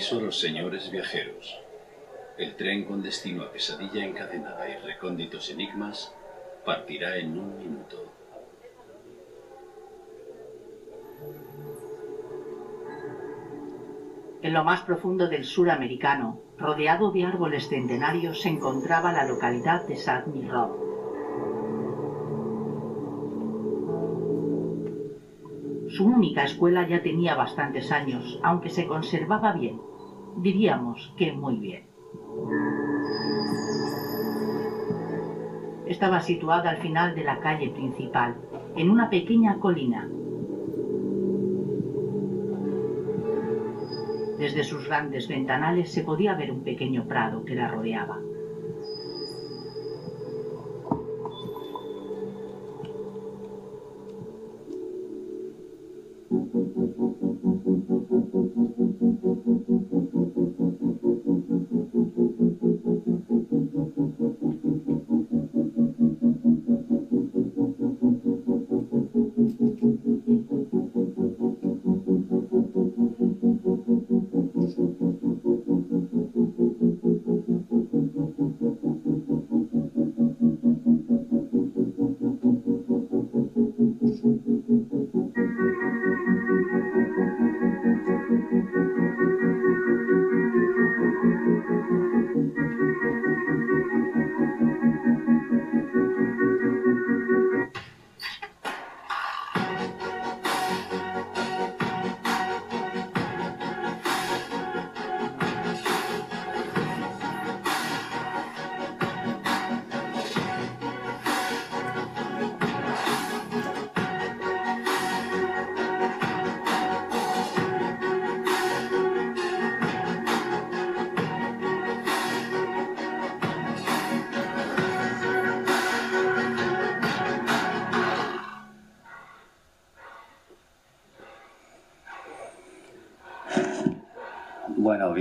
Aviso a los señores viajeros. El tren con destino a Pesadilla Encadenada y Recónditos Enigmas partirá en un minuto. En lo más profundo del sur americano, rodeado de árboles centenarios, se encontraba la localidad de Rock. Su única escuela ya tenía bastantes años, aunque se conservaba bien. Diríamos que muy bien. Estaba situada al final de la calle principal, en una pequeña colina. Desde sus grandes ventanales se podía ver un pequeño prado que la rodeaba. Bueno,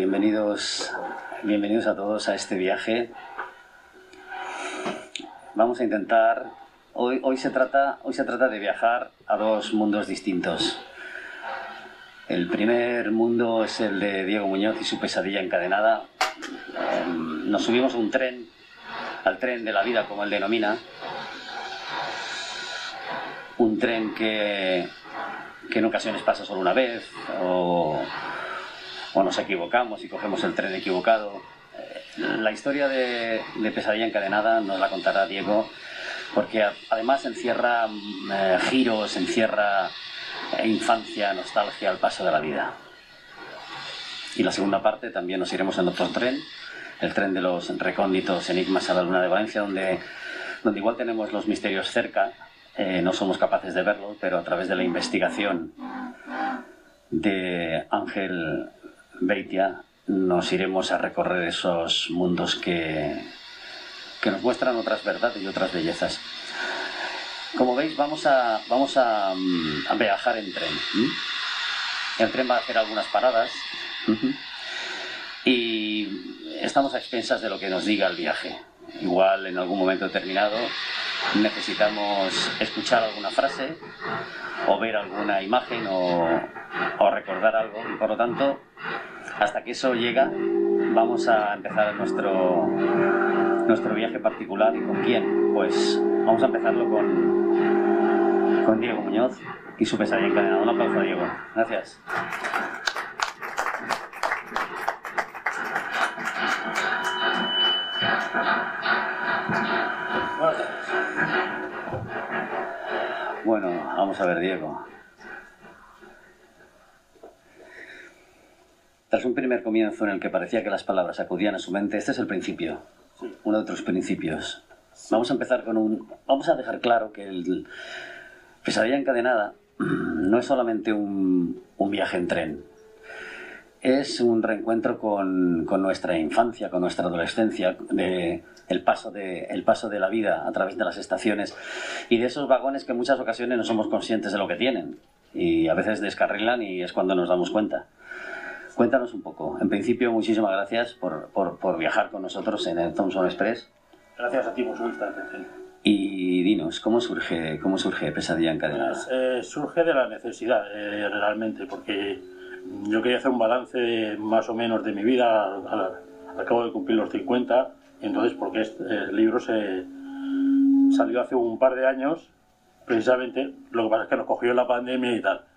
bienvenidos, bienvenidos a todos a este viaje. Vamos a intentar. Hoy, hoy, se trata, hoy se trata de viajar a dos mundos distintos. El primer mundo es el de Diego Muñoz y su pesadilla encadenada. Em, nos subimos a un tren, al tren de la vida, como él denomina. Un tren que, que en ocasiones pasa solo una vez, o o nos equivocamos y cogemos el tren equivocado. Eh, la historia de, Pesadilla Encadenada nos la contará Diego, porque además encierra eh, giros, encierra eh, infancia, nostalgia al paso de la vida. Y la segunda parte también nos iremos en otro tren, el tren de los recónditos enigmas a la luna de Valencia, donde, donde igual tenemos los misterios cerca, no somos capaces de verlos, pero a través de la investigación de Ángel Beitia nos iremos a recorrer esos mundos que, que nos muestran otras verdades y otras bellezas. Como veis, vamos a, vamos a, mm, viajar en tren. El tren va a hacer algunas paradas y estamos a expensas de lo que nos diga el viaje. Igual en algún momento determinado necesitamos escuchar alguna frase o ver alguna imagen o, o recordar algo. Y por lo tanto, hasta que eso llega, vamos a empezar nuestro, nuestro viaje particular. ¿Y con quién? Pues vamos a empezarlo con, con Diego Muñoz y su pesadilla encadenada. Un aplauso a Diego. Gracias. Bueno, vamos a ver, Diego. Tras un primer comienzo en el que parecía que las palabras acudían a su mente, este es el principio, uno de otros principios. Vamos a empezar con un... Vamos a dejar claro que el Pesadilla encadenada no es solamente un, viaje en tren, es un reencuentro con, nuestra infancia, con nuestra adolescencia, de, el, paso de, el paso de la vida a través de las estaciones y de esos vagones que en muchas ocasiones no somos conscientes de lo que tienen y a veces descarrilan y es cuando nos damos cuenta. Cuéntanos un poco. En principio, muchísimas gracias por, por, viajar con nosotros en el Thompson Express. Gracias a ti por su Y dinos, ¿cómo surge, cómo surge Pesadilla Encadenada? Pues, eh, surge de la necesidad, eh, realmente, porque yo quería hacer un balance más o menos de mi vida al, cabo de cumplir los 50, entonces porque este, el libro se salió hace un par de años, precisamente, lo que pasa es que nos cogió la pandemia y tal.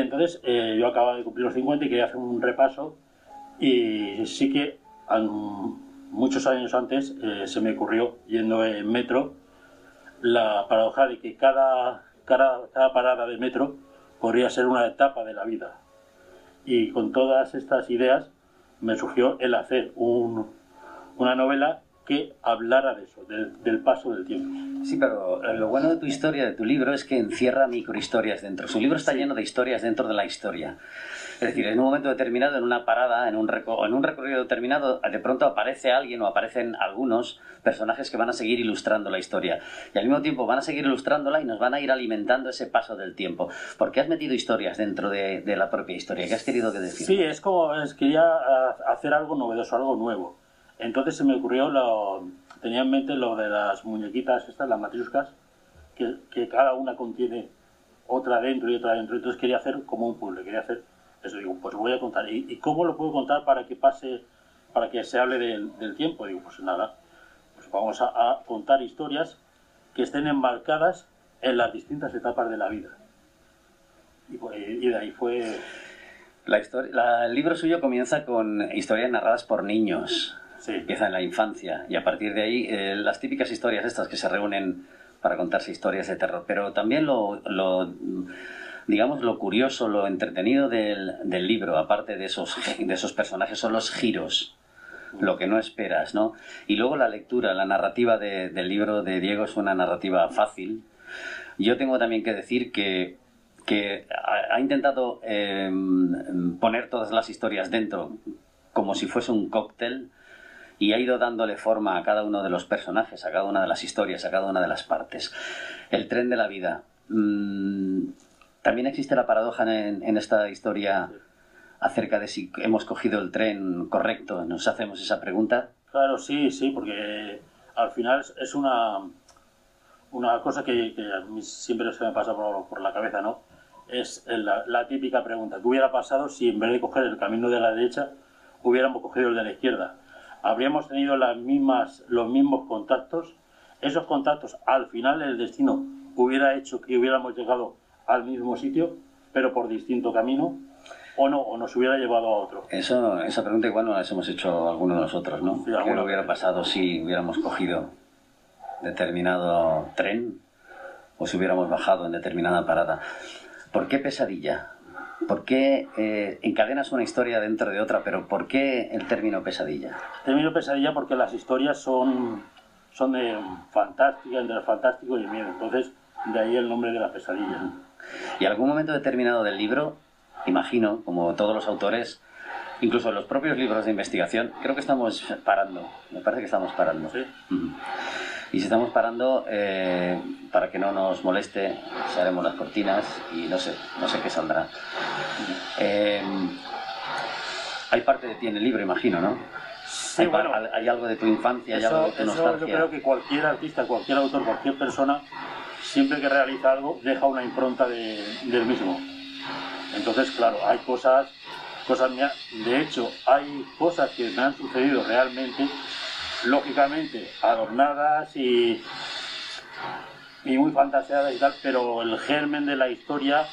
Entonces eh, yo acababa de cumplir los 50 y quería hacer un repaso y sí que muchos años antes eh, se me ocurrió yendo en metro la paradoja de que cada, cada, cada parada de metro podría ser una etapa de la vida. Y con todas estas ideas me surgió el hacer una novela que hablara de eso, del, paso del tiempo. Sí, pero lo bueno de tu historia, de tu libro, es que encierra microhistorias dentro. Su libro está lleno de historias dentro de la historia. Es decir, en un momento determinado, en una parada, en un, en un recorrido determinado, de pronto aparece alguien o aparecen algunos personajes que van a seguir ilustrando la historia. Y al mismo tiempo van a seguir ilustrándola y nos van a ir alimentando ese paso del tiempo. ¿Por qué has metido historias dentro de, la propia historia? ¿Qué has querido decir? Sí, es como es, quería ah, hacer algo novedoso, algo nuevo. Entonces se me ocurrió, lo, tenía en mente lo de las muñequitas estas, las matriuscas, que, que cada una contiene otra dentro y otra dentro. Entonces quería hacer como un puzzle, quería hacer eso digo, pues voy a contar. ¿Y, cómo lo puedo contar para que pase, para que se hable del, tiempo? Digo, pues nada, pues vamos a, contar historias que estén enmarcadas en las distintas etapas de la vida. Y, pues, de ahí fue... La historia, el libro suyo comienza con historias narradas por niños. Sí. Empieza en la infancia y a partir de ahí eh, las típicas historias estas que se reúnen para contarse historias de terror. Pero también lo digamos, lo curioso, lo entretenido del, del libro, aparte de esos, de esos personajes, son los giros lo que no esperas, ¿no? Y luego la lectura, la narrativa del libro de Diego es una narrativa fácil. Yo tengo también que decir que, que ha, intentado em, poner todas las historias dentro como si fuese un cóctel y ha ido dándole forma a cada uno de los personajes, a cada una de las historias, a cada una de las partes. El tren de la vida. Mm, también existe la paradoja en, esta historia acerca de si hemos cogido el tren correcto. ¿Nos hacemos esa pregunta? Claro, sí, sí, porque al final es una, una cosa que, siempre se me pasa por, la cabeza, ¿no? Es la, típica pregunta. ¿Qué hubiera pasado si en vez de coger el camino de la derecha hubiéramos cogido el de la izquierda? ¿Habríamos tenido las mismas, los mismos contactos? ¿Esos contactos al final el destino hubiera hecho que hubiéramos llegado al mismo sitio, pero por distinto camino, o no, o nos hubiera llevado a otro. Eso, esa pregunta igual no la hemos hecho algunos de nosotros, ¿no? ¿Qué hubiera pasado si hubiéramos cogido determinado tren o si hubiéramos bajado en determinada parada? ¿Por qué pesadilla? ¿Por qué eh, encadenas una historia dentro de otra, pero por qué el término pesadilla? El término pesadilla porque las historias son, son de fantástica, entre el fantástico y el miedo. Entonces, de ahí el nombre de la pesadilla. Y algún momento determinado del libro, imagino, como todos los autores, incluso en los propios libros de investigación, creo que estamos parando. Me parece que estamos parando. Sí. Y si estamos parando, eh, para que no nos moleste, haremos las cortinas y no sé, no sé qué saldrá. Eh, hay parte de ti en el libro, imagino, ¿no? Sí, hay, bueno, hay algo de tu infancia, hay algo de tu nostalgia. Yo creo que cualquier artista, cualquier autor, cualquier persona siempre que realiza algo deja una impronta del mismo. Entonces, claro, hay cosas, cosas mías, de hecho, hay cosas que me han sucedido realmente, lógicamente, adornadas y, y muy fantaseadas y tal, pero el germen de la historia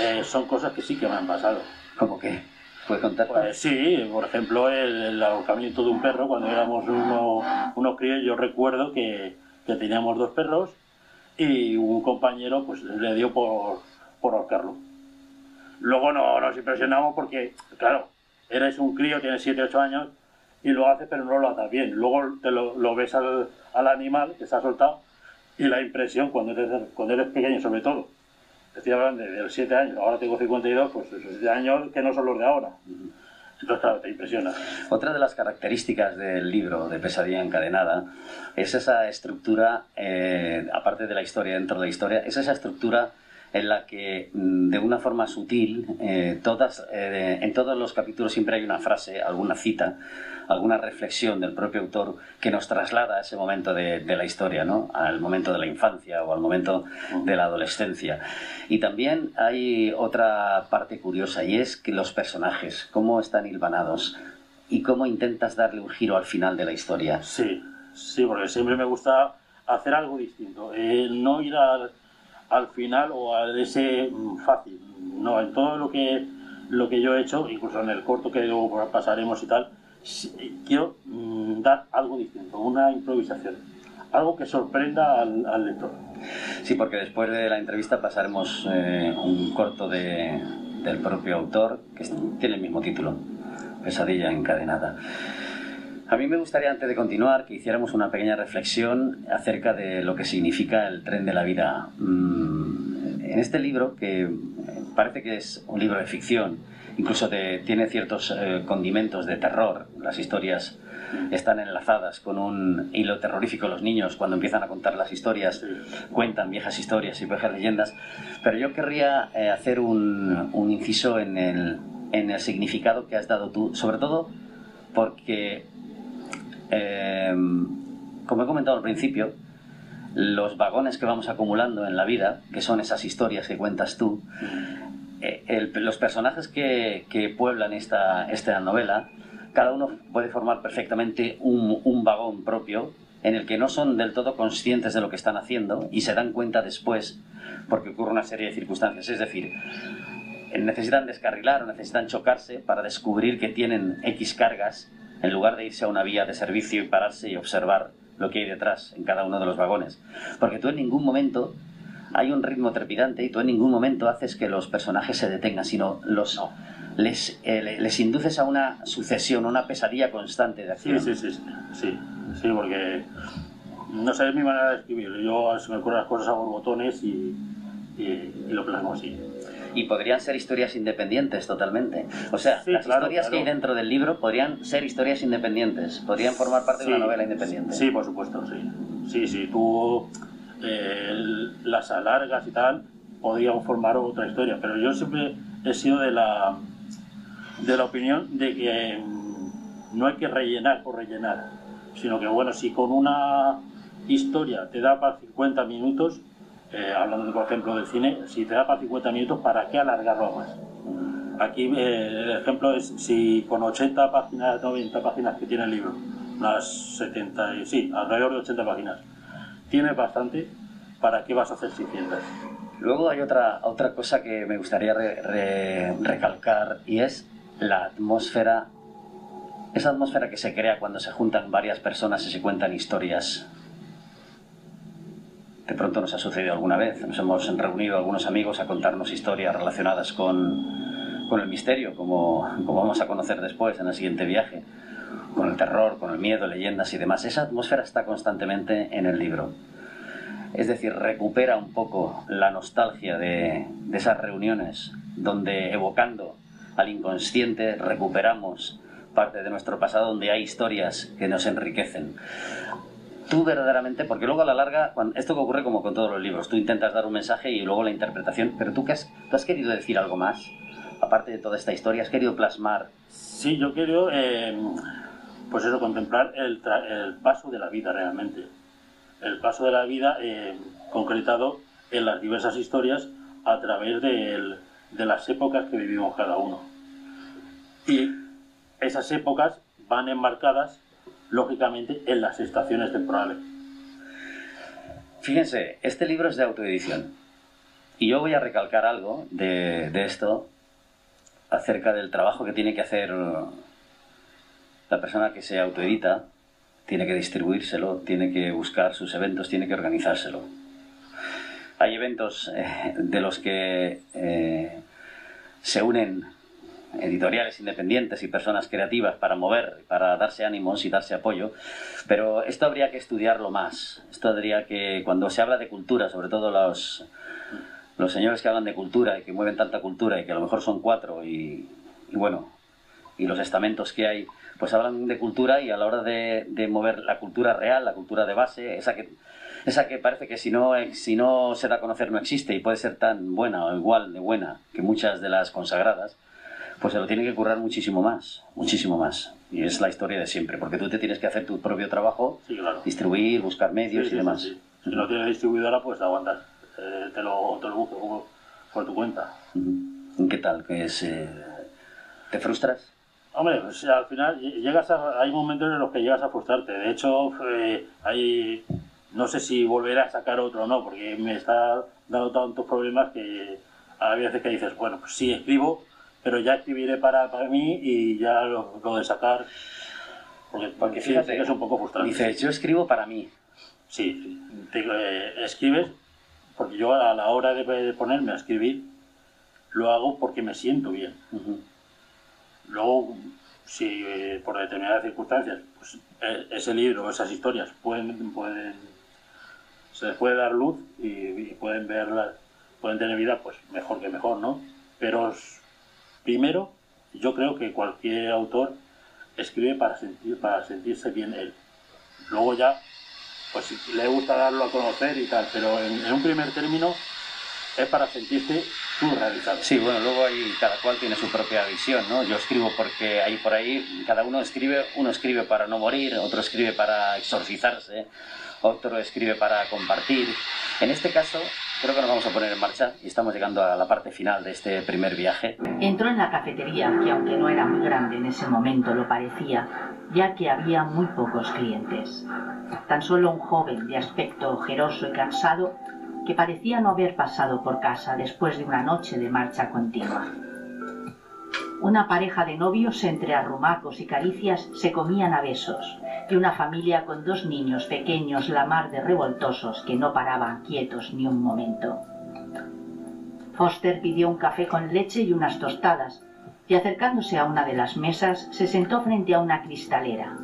eh, son cosas que sí que me han pasado. ¿Cómo que? ¿Puedes contar? Pues sí, por ejemplo, el, ahorcamiento de un perro, cuando éramos unos críos, yo recuerdo que, que teníamos dos perros y un compañero pues le dio por, por ahorcarlo. Luego no, nos impresionamos porque, claro, eres un crío, tienes 7, 8 años y lo haces pero no lo haces bien. Luego te lo, lo ves al, al, animal que se ha soltado y la impresión cuando eres, cuando eres pequeño sobre todo. Estoy hablando de, de 7 años, ahora tengo 52, pues esos 7 años que no son los de ahora. Entonces, claro, te impresiona. Otra de las características del libro de Pesadilla Encadenada es esa estructura, eh, aparte de la historia dentro de la historia, es esa estructura en la que mm, de una forma sutil, eh, todas, eh, en todos los capítulos siempre hay una frase, alguna cita, alguna reflexión del propio autor que nos traslada a ese momento de, de, la historia, ¿no? al momento de la infancia o al momento de la adolescencia. Y también hay otra parte curiosa y es que los personajes, cómo están hilvanados y cómo intentas darle un giro al final de la historia. Sí, sí, porque siempre me gusta hacer algo distinto, eh, no ir al, al final o a ese mm, fácil, no, en todo lo que, lo que yo he hecho, incluso en el corto que luego pasaremos y tal, quiero mm, dar algo distinto, una improvisación, algo que sorprenda al, lector. Sí, porque después de la entrevista pasaremos eh, un corto de, del propio autor que tiene el mismo título, Pesadilla encadenada. A mí me gustaría, antes de continuar, que hiciéramos una pequeña reflexión acerca de lo que significa el tren de la vida. Mm, en este libro, que parece que es un libro de ficción, incluso tiene ciertos eh, condimentos de terror. Las historias están enlazadas con un hilo terrorífico. Los niños, cuando empiezan a contar las historias, cuentan viejas historias y viejas leyendas. Pero yo querría eh, hacer un, inciso en el, en el, significado que has dado tú, sobre todo porque, em, como he comentado al principio, los vagones que vamos acumulando en la vida, que son esas historias que cuentas tú, eh, los personajes que, pueblan esta, novela, cada uno puede formar perfectamente un, vagón propio en el que no son del todo conscientes de lo que están haciendo y se dan cuenta después porque ocurre una serie de circunstancias. Es decir, necesitan descarrilar o necesitan chocarse para descubrir que tienen X cargas en lugar de irse a una vía de servicio y pararse y observar lo que hay detrás en cada uno de los vagones. Porque tú en ningún momento hay un ritmo trepidante y tú en ningún momento haces que los personajes se detengan, sino los les, eh, les induces a una sucesión, una pesadilla constante de acción. Sí, sí, sí, sí, sí, porque no sé, es mi manera de escribir. Yo se me ocurren las cosas a borbotones y, y, lo plasmo así. Y podrían ser historias independientes totalmente. O sea, las historias que hay dentro del libro podrían ser historias independientes, podrían formar parte de una novela independiente. Sí, por supuesto, sí. Sí, sí, tú las alargas y tal, podrían formar otra historia. Pero yo siempre he sido de la, de la opinión de que mm, no hay que rellenar por rellenar, sino que, bueno, si con una historia te da para 50 minutos, eh, hablando por ejemplo del cine, si te da para 50 minutos, ¿para qué alargarlo más? Aquí eh, el ejemplo es si con 80 páginas, 90 páginas que tiene el libro, unas 70, sí, alrededor de 80 páginas, tiene bastante, ¿para qué vas a hacer 600? Luego hay otra, otra cosa que me gustaría recalcar y es la atmósfera, esa atmósfera que se crea cuando se juntan varias personas y se cuentan historias. De pronto nos ha sucedido alguna vez, nos hemos reunido algunos amigos a contarnos historias relacionadas con, con el misterio, como, como vamos a conocer después en el siguiente viaje, con el terror, con el miedo, leyendas y demás. Esa atmósfera está constantemente en el libro. Es decir, recupera un poco la nostalgia de, esas reuniones donde evocando al inconsciente recuperamos parte de nuestro pasado donde hay historias que nos enriquecen. Tú verdaderamente, porque luego a la larga, esto que ocurre como con todos los libros, tú intentas dar un mensaje y luego la interpretación, pero tú, qué has, has querido decir algo más, aparte de toda esta historia, has querido plasmar. Sí, yo quiero, eh, pues eso, contemplar el, el paso de la vida realmente el paso de la vida eh, concretado en las diversas historias a través de, las épocas que vivimos cada uno. Y esas épocas van enmarcadas, lógicamente, en las estaciones temporales. Fíjense, este libro es de autoedición. Y yo voy a recalcar algo de, de esto acerca del trabajo que tiene que hacer la persona que se autoedita tiene que distribuírselo, tiene que buscar sus eventos, tiene que organizárselo. Hay eventos eh, de los que eh, se unen editoriales independientes y personas creativas para mover, para darse ánimos y darse apoyo, pero esto habría que estudiarlo más. Esto habría que, cuando se habla de cultura, sobre todo los, los señores que hablan de cultura y que mueven tanta cultura y que a lo mejor son cuatro y, y bueno, y los estamentos que hay, pues hablan de cultura y a la hora de, de mover la cultura real, la cultura de base, esa que, esa que parece que si no, si no se da a conocer no existe y puede ser tan buena o igual de buena que muchas de las consagradas, pues se lo tiene que currar muchísimo más, muchísimo más. Y es la historia de siempre, porque tú te tienes que hacer tu propio trabajo, Sí, claro. distribuir, buscar medios Sí, sí, y demás. Si no tienes distribuidora, pues aguantas. Eh, te, lo, te lo busco por, tu cuenta. ¿Qué tal? ¿Que es, eh, ¿Te frustras? Hombre, pues al final ll- llegas a, hay momentos en los que llegas a frustrarte. De hecho, eh, hay, no sé si volveré a sacar otro o no, porque me está dando tantos problemas que hay veces que dices, bueno, pues sí escribo, pero ya escribiré para, para mí y ya lo, lo de sacar, porque, porque fíjate que es un poco frustrante. Dices, yo escribo para mí. Sí, sí. Te- eh, escribes, porque yo a la hora de, de ponerme a escribir, lo hago porque me siento bien. Ujú. Luego, si eh, por determinadas circunstancias, pues eh, ese libro esas historias pueden, pueden se les puede dar luz y, pueden verlas, pueden tener vida, pues mejor que mejor, ¿no? Pero primero, yo creo que cualquier autor escribe para sentir, para sentirse bien él. Luego ya, pues le gusta darlo a conocer y tal, pero en, en un primer término es para sentirte Sí, bueno, luego ahí cada cual tiene su propia visión, ¿no? Yo escribo porque ahí por ahí cada uno escribe, uno escribe para no morir, otro escribe para exorcizarse, otro escribe para compartir. En este caso, creo que nos vamos a poner en marcha y estamos llegando a la parte final de este primer viaje. Entró en la cafetería, que aunque no era muy grande en ese momento lo parecía, ya que había muy pocos clientes. Tan solo un joven de aspecto ojeroso y cansado que parecía no haber pasado por casa después de una noche de marcha continua. Una pareja de novios entre arrumacos y caricias se comían a besos, y una familia con dos niños pequeños la mar de revoltosos que no paraban quietos ni un momento. Foster pidió un café con leche y unas tostadas, y acercándose a una de las mesas se sentó frente a una cristalera.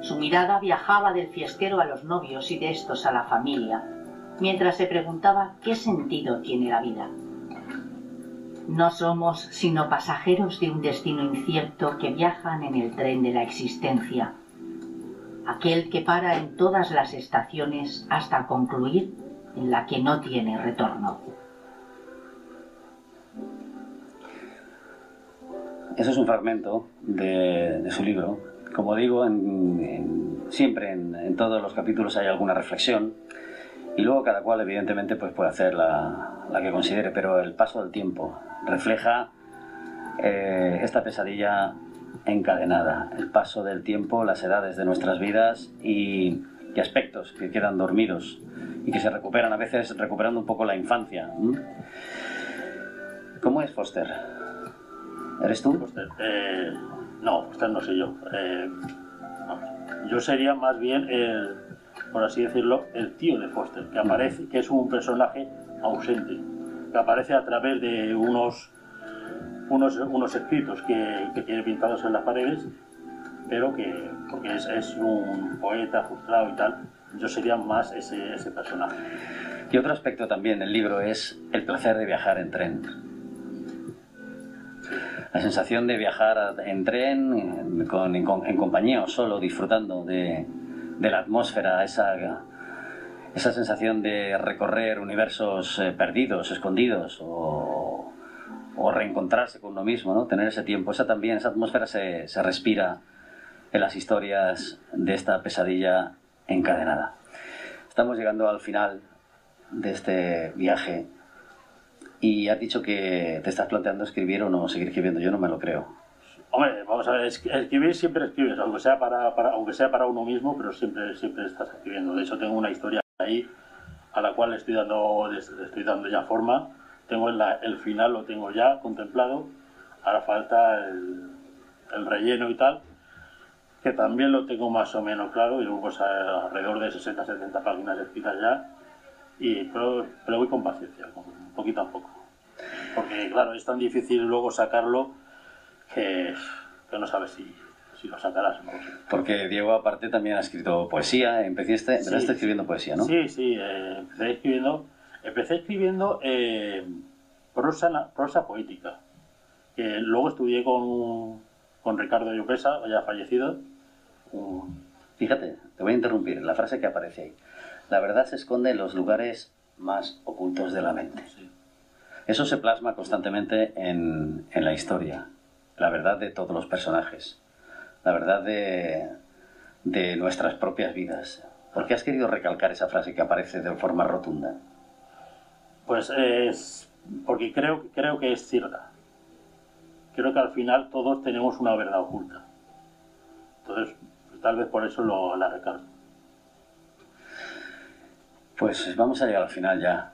Su mirada viajaba del fiestero a los novios y de estos a la familia, mientras se preguntaba qué sentido tiene la vida. No somos sino pasajeros de un destino incierto que viajan en el tren de la existencia, aquel que para en todas las estaciones hasta concluir en la que no tiene retorno. Eso es un fragmento de, su libro. Como digo, siempre en todos los capítulos hay alguna reflexión y luego cada cual evidentemente pues puede hacer la, la que considere, pero el paso del tiempo refleja eh, esta pesadilla encadenada, el paso del tiempo, las edades de nuestras vidas y, y aspectos que quedan dormidos y que se recuperan a veces recuperando un poco la infancia. ¿Cómo es Foster? ¿Eres tú? Eh, no, Foster no soy yo. Eh, yo sería más bien, el, por así decirlo, el tío de Foster, que aparece, que es un personaje ausente, que aparece a través de unos unos, unos escritos que, que tiene pintados en las paredes, pero que, porque es, es un poeta frustrado y tal, yo sería más ese, ese personaje. Y otro aspecto también del libro es el placer de viajar en tren. La sensación de viajar en tren, en, con- en en compañía o solo, disfrutando de, de la atmósfera, esa, esa sensación de recorrer universos eh, perdidos, escondidos, o, o reencontrarse con uno mismo, ¿no? tener ese tiempo, esa también, esa atmósfera se, se respira en las historias de esta pesadilla encadenada. Estamos llegando al final de este viaje y has dicho que te estás planteando escribir o no seguir escribiendo. Yo no me lo creo. Hombre, vamos a ver, es- escribir siempre escribes, aunque sea para, para- aunque sea para uno mismo, pero siempre, siempre estás escribiendo. De hecho, tengo una historia ahí a la cual le estoy dando, le estoy dando ya forma. Tengo la- el final, lo tengo ya contemplado. Ahora falta el, el relleno y tal, que también lo tengo más o menos claro. Y pues a- alrededor de 60-70 páginas escritas ya. Y, pero, pero voy con paciencia, con poquito a poco. Porque, claro, es tan difícil luego sacarlo que, que no sabes si, si lo sacarás. No. Porque Diego, aparte, también ha escrito poesía. Empezaste, Sí. empezaste escribiendo poesía, ¿no? Sí, sí, eh, empecé escribiendo, empecé escribiendo eh, prosa, prosa poética. Que luego estudié con con Ricardo Llopesa, ya fallecido. Un- Fíjate, te voy a interrumpir, la frase que aparece ahí. La verdad se esconde en los lugares más ocultos de la mente. Eso se plasma constantemente en, en la historia. La verdad de todos los personajes. La verdad de, de nuestras propias vidas. ¿Por qué has querido recalcar esa frase que aparece de forma rotunda? Pues es porque creo, creo que es cierta. Creo que al final todos tenemos una verdad oculta. Entonces, pues, tal vez por eso lo, la recalco. Pues vamos a llegar al final ya.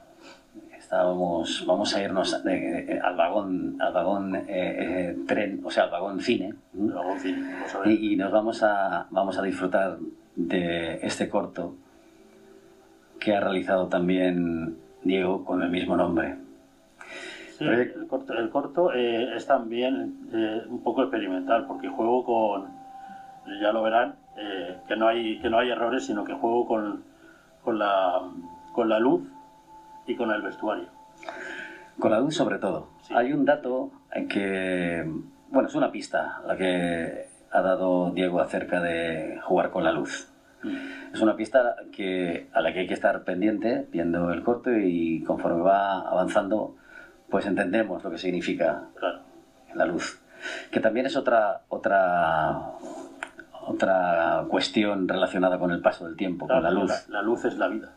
Estábamos, vamos a irnos eh, al vagón, al vagón eh, eh, tren, o sea, al vagón cine. Y, y nos vamos a, vamos a disfrutar de este corto que ha realizado también Diego con el mismo nombre. Sí, el corto, el corto, es también un poco experimental porque juego con, ya lo verán, que, no hay, que no hay errores, sino que juego con, con, la, con la luz y con el vestuario. Con la luz sobre todo. Sí. Hay un dato que, bueno, es una pista la que ha dado Diego acerca de jugar con la luz. Es una pista que, a la que hay que estar pendiente viendo el corto y conforme va avanzando, pues entendemos lo que significa Claro. la luz. Que también es otra, otra, otra cuestión relacionada con el paso del tiempo, con la Claro, luz. La, la luz es la vida.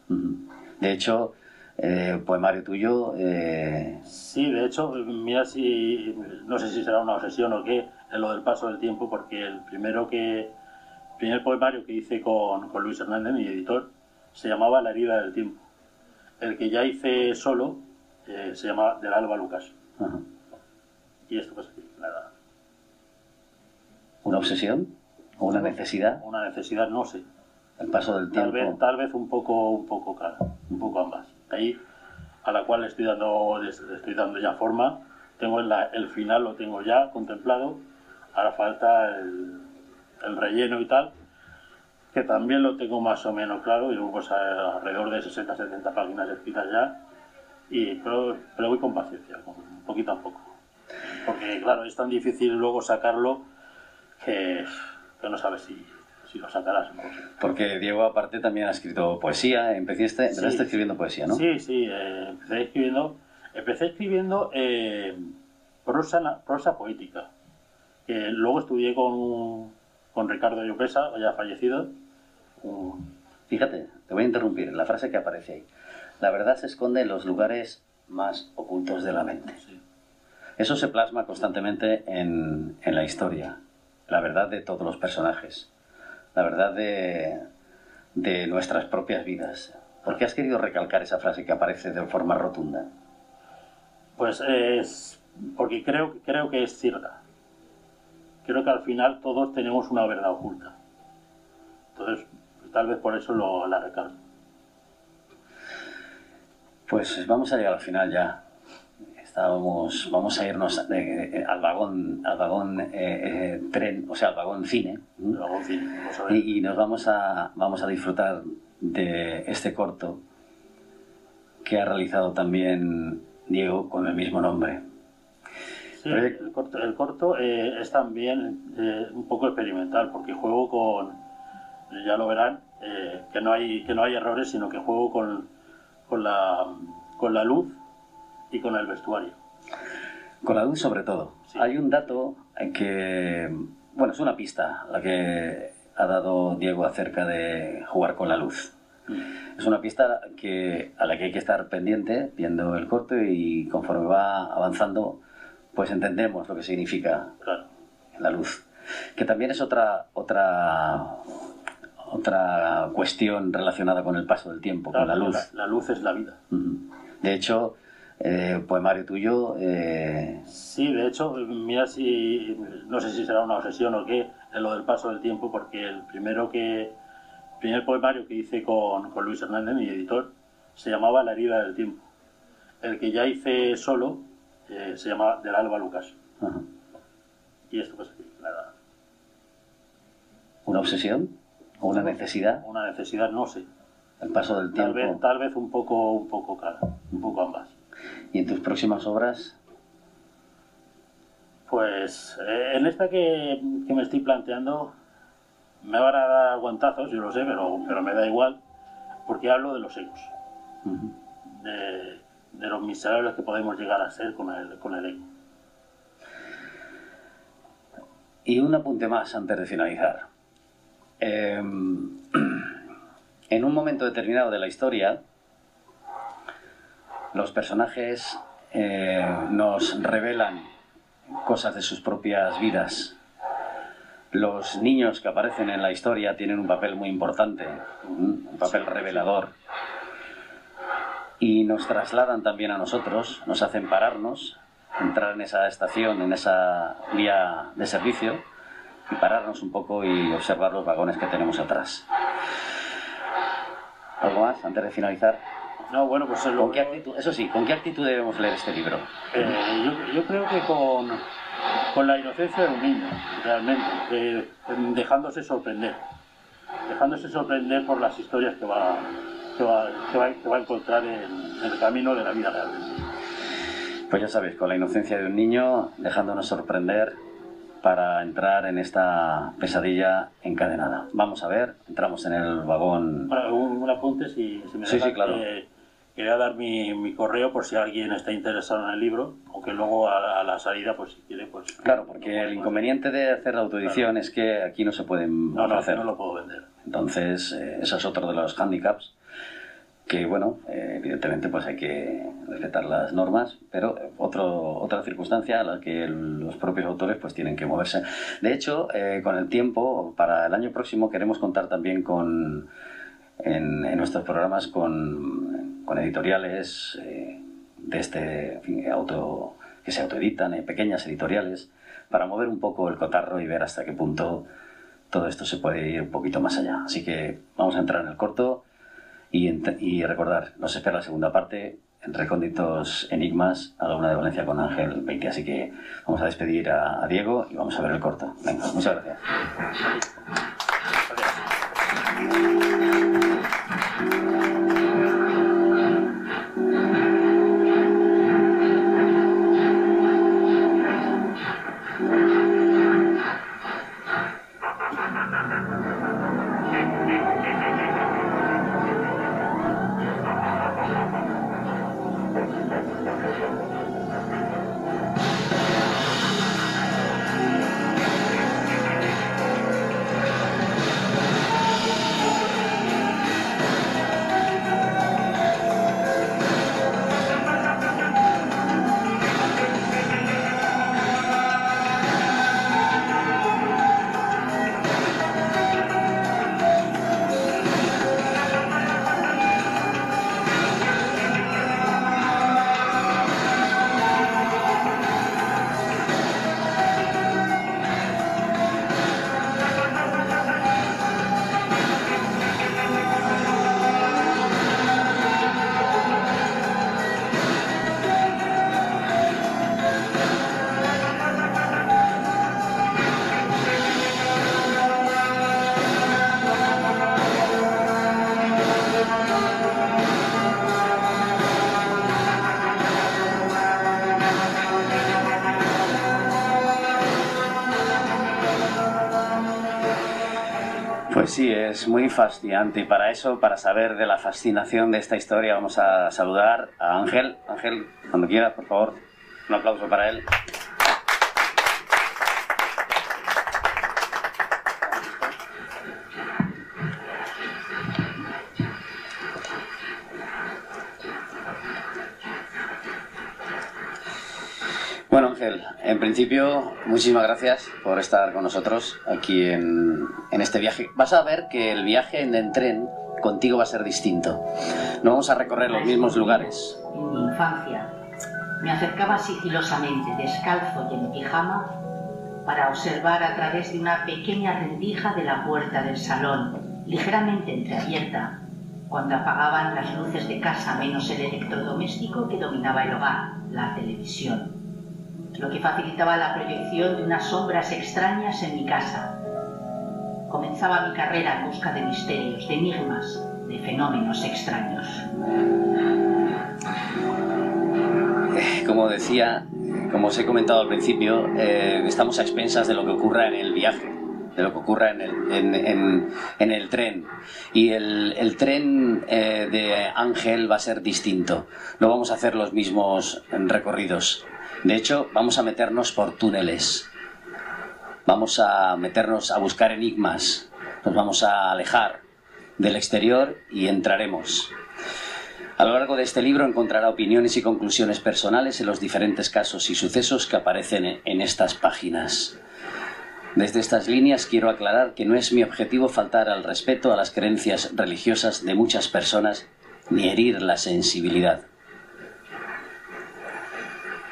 De hecho, eh, poemario tuyo, eh, Sí, de hecho, mira si, no sé si será una obsesión o qué, en lo del paso del tiempo, porque el primero que, el primer poemario que hice con, con Luis Hernández, mi editor, se llamaba La herida del tiempo. El que ya hice solo eh, se llama Del Alba Lucas. ajá. Y esto pues aquí, nada, una obsesión o una necesidad, una necesidad, no sé. el paso del Tal tiempo. vez, tal vez un poco, un poco cada, un poco ambas. Ahí, a la cual estoy dando, estoy dando ya forma. Tengo el, final, lo tengo ya contemplado. Ahora falta el, el relleno y tal, que también lo tengo más o menos claro. Y luego pues alrededor de 60, 70 páginas escritas ya. Y, pero, pero voy con paciencia, con, poquito a poco. Porque claro, es tan difícil luego sacarlo que, que no sabes si, si lo sacarás. ¿no? Porque Diego, aparte, también ha escrito poesía. Empezaste, empezaste Sí. escribiendo poesía, ¿no? Sí, sí, eh, empecé escribiendo, empecé escribiendo eh, prosa, prosa poética. Que luego estudié con, con Ricardo Llopesa, ya fallecido. un- Fíjate, te voy a interrumpir, la frase que aparece ahí. La verdad se esconde en los lugares más ocultos de la mente. sí, Eso se plasma constantemente en, en la historia. La verdad de todos los personajes. La verdad de, de nuestras propias vidas. ¿Por qué has querido recalcar esa frase que aparece de forma rotunda? Pues es porque creo, creo que es cierta. Creo que al final todos tenemos una verdad oculta. Entonces, pues, tal vez por eso lo, la recalco. Pues vamos a llegar al final ya. Estábamos, vamos a irnos eh, al vagón, al vagón eh, eh, tren, o sea, al vagón cine. Y, y nos vamos a, vamos a disfrutar de este corto que ha realizado también Diego con el mismo nombre. Sí, el corto, el corto, es también un poco experimental porque juego con, ya lo verán, que, no hay, que no hay errores, sino que juego con, con, la, con la luz y con el vestuario. Con la luz sobre todo. Sí. Hay un dato que, bueno, es una pista la que ha dado Diego acerca de jugar con la luz. Es una pista que, a la que hay que estar pendiente viendo el corto y conforme va avanzando, pues entendemos lo que significa Claro. la luz. Que también es otra, otra, otra cuestión relacionada con el paso del tiempo, con la Claro, luz. La, la luz es la vida. De hecho, eh, poemario tuyo, eh, Sí, de hecho, mira si, no sé si será una obsesión o qué, en lo del paso del tiempo, porque el primero que, primer poemario que hice con, con Luis Hernández, mi editor, se llamaba La herida del tiempo. El que ya hice solo eh, se llama Del Alba Lucas. ajá, Y esto pues aquí, nada, una obsesión o una necesidad, una necesidad, no sé. el paso del Tal tiempo. vez, tal vez un poco, un poco cada, un poco ambas. Y en tus próximas obras, Pues eh, en esta que, que me estoy planteando me van a dar guantazos, yo lo sé, pero, pero me da igual, porque hablo de los egos, de, de los miserables que podemos llegar a ser con el, con el ego. Y un apunte más antes de finalizar. Eh, en un momento determinado de la historia, los personajes eh, nos revelan cosas de sus propias vidas. Los niños que aparecen en la historia tienen un papel muy importante, un papel revelador. Y nos trasladan también a nosotros, nos hacen pararnos, entrar en esa estación, en esa vía de servicio y pararnos un poco y observar los vagones que tenemos atrás. ¿Algo más antes de finalizar? No, bueno, pues lo ¿Con qué actitud, eso sí, ¿con qué actitud debemos leer este libro? Eh, yo, yo creo que con, con la inocencia de un niño, realmente, dejándose sorprender, dejándose sorprender por las historias que va, que va, que va, que va a encontrar en, en el camino de la vida real. Pues ya sabéis, con la inocencia de un niño, dejándonos sorprender para entrar en esta pesadilla encadenada. Vamos a ver, entramos en el vagón. Bueno, un, un apunte, si, si me Sí, dejas, sí, claro. que quería dar mi, mi correo por si alguien está interesado en el libro, aunque luego a, a la salida, pues si quiere, pues... Claro, porque el inconveniente de hacer la autoedición es que aquí no se pueden No, no, ofrecer. no lo puedo vender. Entonces, eh, eso es otro de los handicaps que, bueno, eh, evidentemente pues hay que respetar las normas, pero otro, otra circunstancia a la que el- los propios autores pues tienen que moverse. De hecho, eh, con el tiempo, para el año próximo queremos contar también con, en, en nuestros programas con, con editoriales eh, de este en fin, auto que se autoeditan, eh, pequeñas editoriales, para mover un poco el cotarro y ver hasta qué punto todo esto se puede ir un poquito más allá. Así que vamos a entrar en el corto y, y recordar, nos espera la segunda parte en Recónditos Enigmas a la una de Valencia con Ángel 20. Así que vamos a despedir a, a Diego y vamos a ver el corto. Venga, muchas gracias. Pues sí, es muy fascinante y para eso, para saber de la fascinación de esta historia, vamos a saludar a Ángel. Ángel, cuando quieras, por favor, un aplauso para él. En principio, muchísimas gracias por estar con nosotros aquí en, en este viaje. Vas a ver que el viaje en el tren contigo va a ser distinto. No vamos a recorrer los mismos lugares. En mi infancia, me acercaba sigilosamente, descalzo y en pijama, para observar a través de una pequeña rendija de la puerta del salón, ligeramente entreabierta, cuando apagaban las luces de casa menos el electrodoméstico que dominaba el hogar, la televisión, lo que facilitaba la proyección de unas sombras extrañas en mi casa. Comenzaba mi carrera en busca de misterios, de enigmas, de fenómenos extraños. Eh, Como decía, como os he comentado al principio, eh, estamos a expensas de lo que ocurra en el viaje, de lo que ocurra en el, en, en- en el tren. Y el, el tren eh, de Ángel va a ser distinto. No vamos a hacer los mismos recorridos. De hecho, vamos a meternos por túneles. Vamos a meternos a buscar enigmas. Nos vamos a alejar del exterior y entraremos. A lo largo de este libro encontrará opiniones y conclusiones personales en los diferentes casos y sucesos que aparecen en- en estas páginas. Desde estas líneas quiero aclarar que no es mi objetivo faltar al respeto a las creencias religiosas de muchas personas ni herir la sensibilidad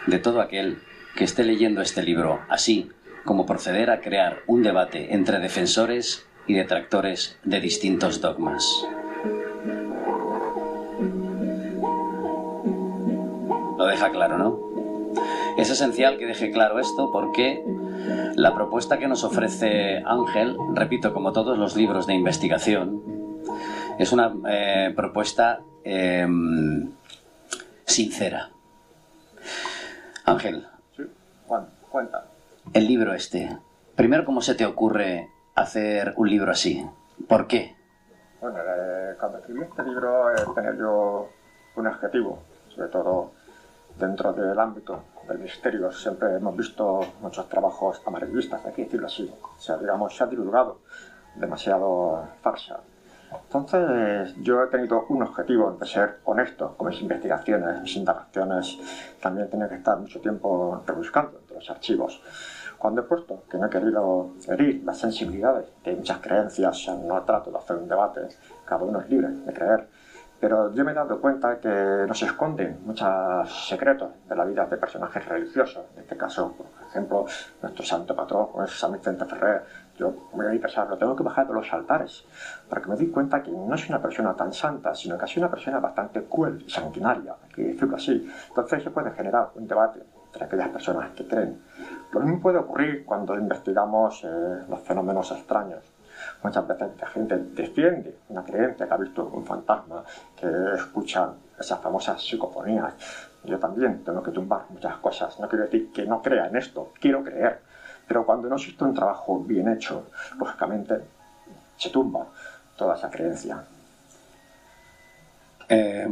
de todo aquel que esté leyendo este libro, así como proceder a crear un debate entre defensores y detractores de distintos dogmas. Lo deja claro, ¿no? Es esencial que deje claro esto porque la propuesta que nos ofrece Ángel, repito, como todos los libros de investigación, es una eh, propuesta eh, sincera. Ángel, Sí, Juan, cuenta. el libro este, primero, ¿cómo se te ocurre hacer un libro así? ¿Por qué? Bueno, eh, cuando escribí este libro eh, tenía yo un objetivo, sobre todo dentro del ámbito del misterio. Siempre hemos visto muchos trabajos amarillistas, hay que decirlo así. O sea, digamos, se ha divulgado demasiado farsa. Entonces, yo he tenido un objetivo de ser honesto con mis investigaciones, mis indagaciones. También tenía que estar mucho tiempo rebuscando entre los archivos. Cuando he puesto que no he querido herir las sensibilidades de muchas creencias, no trato de hacer un debate, cada uno es libre de creer, pero yo me he dado cuenta que nos esconden muchos secretos de la vida de personajes religiosos. En este caso, por ejemplo, nuestro santo patrón, San Vicente Ferrer. Yo voy a pensar, lo tengo que bajar de los altares, porque me di cuenta que no es una persona tan santa, sino que es una persona bastante cruel y sanguinaria, que decirlo así. Entonces se puede generar un debate entre aquellas personas que creen. Lo mismo puede ocurrir cuando investigamos eh, los fenómenos extraños. Muchas veces la gente defiende una creencia que ha visto un fantasma, que escuchan esas famosas psicofonías. Yo también tengo que tumbar muchas cosas. No quiero decir que no crea en esto, quiero creer. Pero cuando no existe un trabajo bien hecho, lógicamente se tumba toda esa creencia. Eh,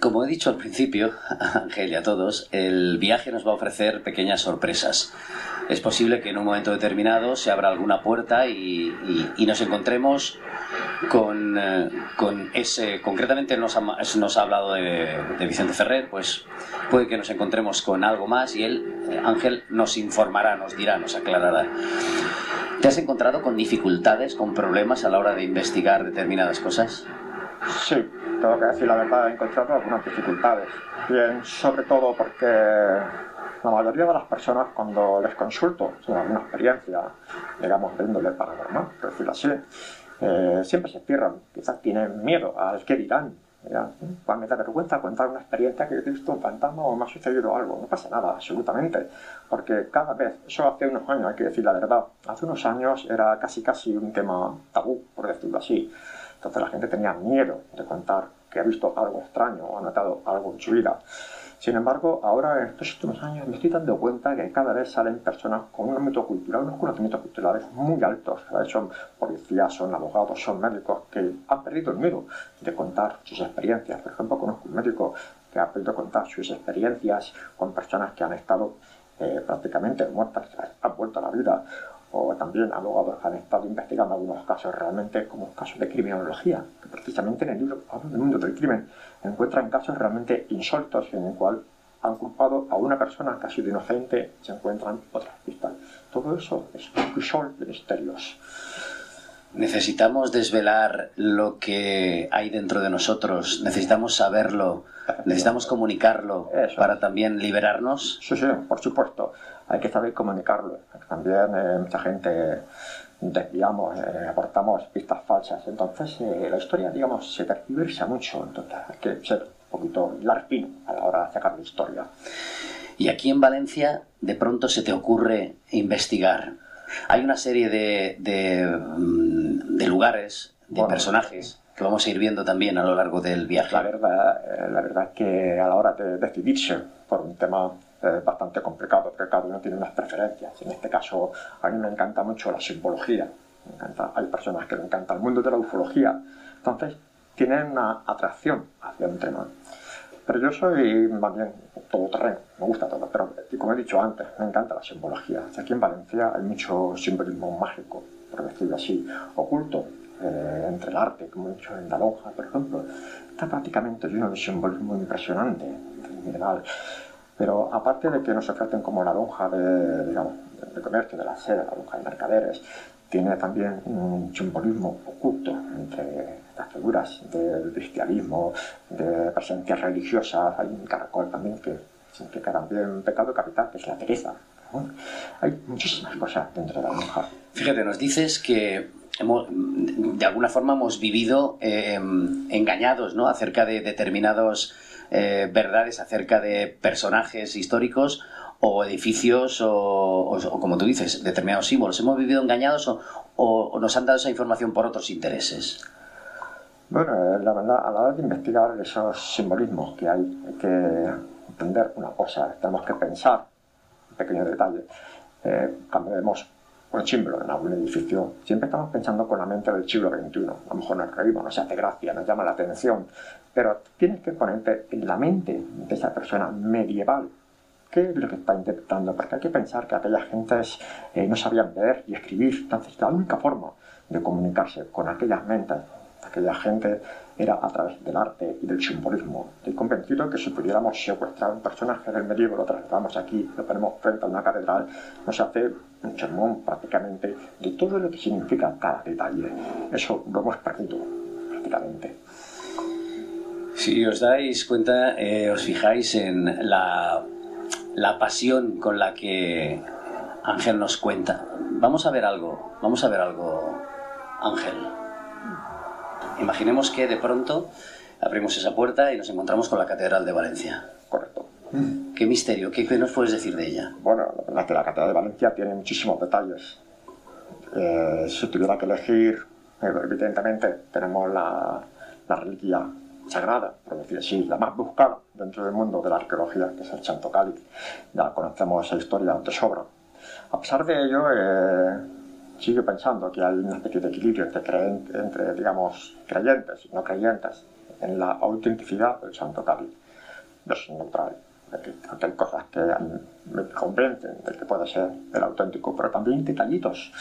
como he dicho al principio, Ángel y a todos, el viaje nos va a ofrecer pequeñas sorpresas. Es posible que en un momento determinado se abra alguna puerta y, y- y nos encontremos con, eh, con ese. Concretamente nos ha, nos ha hablado de, de Vicente Ferrer, pues puede que nos encontremos con algo más y él, eh, Ángel, nos informará, nos dirá, nos aclarará. ¿Te has encontrado con dificultades, con problemas a la hora de investigar determinadas cosas? Sí, tengo que decir la verdad, he encontrado algunas dificultades. Bien, sobre todo porque la mayoría de las personas cuando les consulto sobre alguna experiencia, digamos, de índole paranormal, por decirlo así, eh, siempre se cierran, quizás tienen miedo al qué dirán. Mira, pues me da vergüenza contar una experiencia que he visto un fantasma o me ha sucedido algo. No pasa nada, absolutamente. Porque cada vez, eso hace unos años, hay que decir la verdad, hace unos años era casi casi un tema tabú, por decirlo así. Entonces la gente tenía miedo de contar que ha visto algo extraño o ha notado algo en su vida. Sin embargo, ahora en estos últimos años me estoy dando cuenta que cada vez salen personas con un ámbito cultural, unos conocimientos culturales muy altos. Veces Son policías, son abogados, son médicos que han perdido el miedo de contar sus experiencias. Por ejemplo, conozco un médico que ha podido contar sus experiencias con personas que han estado eh, prácticamente muertas, han vuelto a la vida o también abogados que han estado investigando algunos casos realmente como casos de criminología, que precisamente en el libro del mundo del crimen, encuentran casos realmente insóltos en el cual han culpado a una persona que ha sido inocente, se encuentran otras pistas. Todo eso es un crisol de misterios. Necesitamos desvelar lo que hay dentro de nosotros, necesitamos saberlo, necesitamos comunicarlo Eso. para también liberarnos. Sí, sí, por supuesto. Hay que saber comunicarlo. También eh, mucha gente desviamos, eh, aportamos pistas falsas. Entonces eh, la historia, digamos, se tergiversa mucho. Entonces hay que ser un poquito larpino a la hora de sacar la historia. Y aquí en Valencia de pronto se te ocurre investigar. Hay una serie de, de, mm, de lugares, de Bueno. personajes que vamos a ir viendo también a lo largo del viaje. La verdad, eh, la verdad es que a la hora de decidirse por un tema es bastante complicado porque cada uno tiene unas preferencias. En este caso, a mí me encanta mucho la simbología. Me encanta, hay personas que le encanta el mundo de la ufología. Entonces, tienen una atracción hacia un tema. Pero yo soy más bien todoterreno, me gusta todo. Pero, como he dicho antes, me encanta la simbología. Aquí en Valencia hay mucho simbolismo mágico, por decirlo así, oculto, eh, entre el arte, como he dicho en la lonja, por ejemplo. Está prácticamente lleno de simbolismo impresionante, en general. Pero aparte de que nos ofrecen como la lonja de, digamos, de comercio, de la seda, la lonja de mercaderes, tiene también un simbolismo oculto entre estas figuras del cristianismo, de presencias religiosas. Hay un caracol también que significa también pecado capital, que es la pereza. Hay muchísimas cosas dentro de la lonja. Fíjate, nos dices que hemos, de alguna forma hemos vivido eh, engañados ¿no? acerca de determinados eh, verdades acerca de personajes históricos o edificios o, como tú dices, determinados símbolos. ¿Hemos vivido engañados o, nos han dado esa información por otros intereses? Bueno, eh, la verdad, a la hora de investigar esos simbolismos que hay, hay que entender una cosa, tenemos que pensar, un pequeño detalle, eh, cuando vemos un símbolo en algún edificio, siempre estamos pensando con la mente del siglo XXI. A lo mejor nos reímos, nos hace gracia, nos llama la atención, pero tienes que ponerte en la mente de esa persona medieval. ¿Qué es lo que está interpretando? Porque hay que pensar que aquellas gentes eh, no sabían leer y escribir. Entonces, la única forma de comunicarse con aquellas mentes, aquella gente, era a través del arte y del simbolismo. Estoy convencido que si pudiéramos secuestrar un personaje del medievo, lo trasladamos aquí, lo ponemos frente a una catedral, nos hace un sermón prácticamente de todo lo que significa cada detalle. Eso lo hemos perdido prácticamente. Si os dais cuenta, eh, os fijáis en la, la pasión con la que Ángel nos cuenta. Vamos a ver algo, vamos a ver algo, Ángel. Imaginemos que de pronto abrimos esa puerta y nos encontramos con la Catedral de Valencia. Correcto. ¿Qué misterio? ¿Qué, nos puedes decir de ella? Bueno, la verdad es que la Catedral de Valencia tiene muchísimos detalles. Eh, si tuviera que elegir, eh, evidentemente tenemos la, la reliquia sagrada, por decir así, la más buscada dentro del mundo de la arqueología, que es el Santo Cáliz. Ya conocemos esa historia de sobra. A pesar de ello, eh, sigo pensando que hay una especie de equilibrio entre, entre, digamos, creyentes y no creyentes en la autenticidad del Santo Cáliz. Yo soy neutral. Hay cosas que me convencen de que puede ser el auténtico, pero también detallitos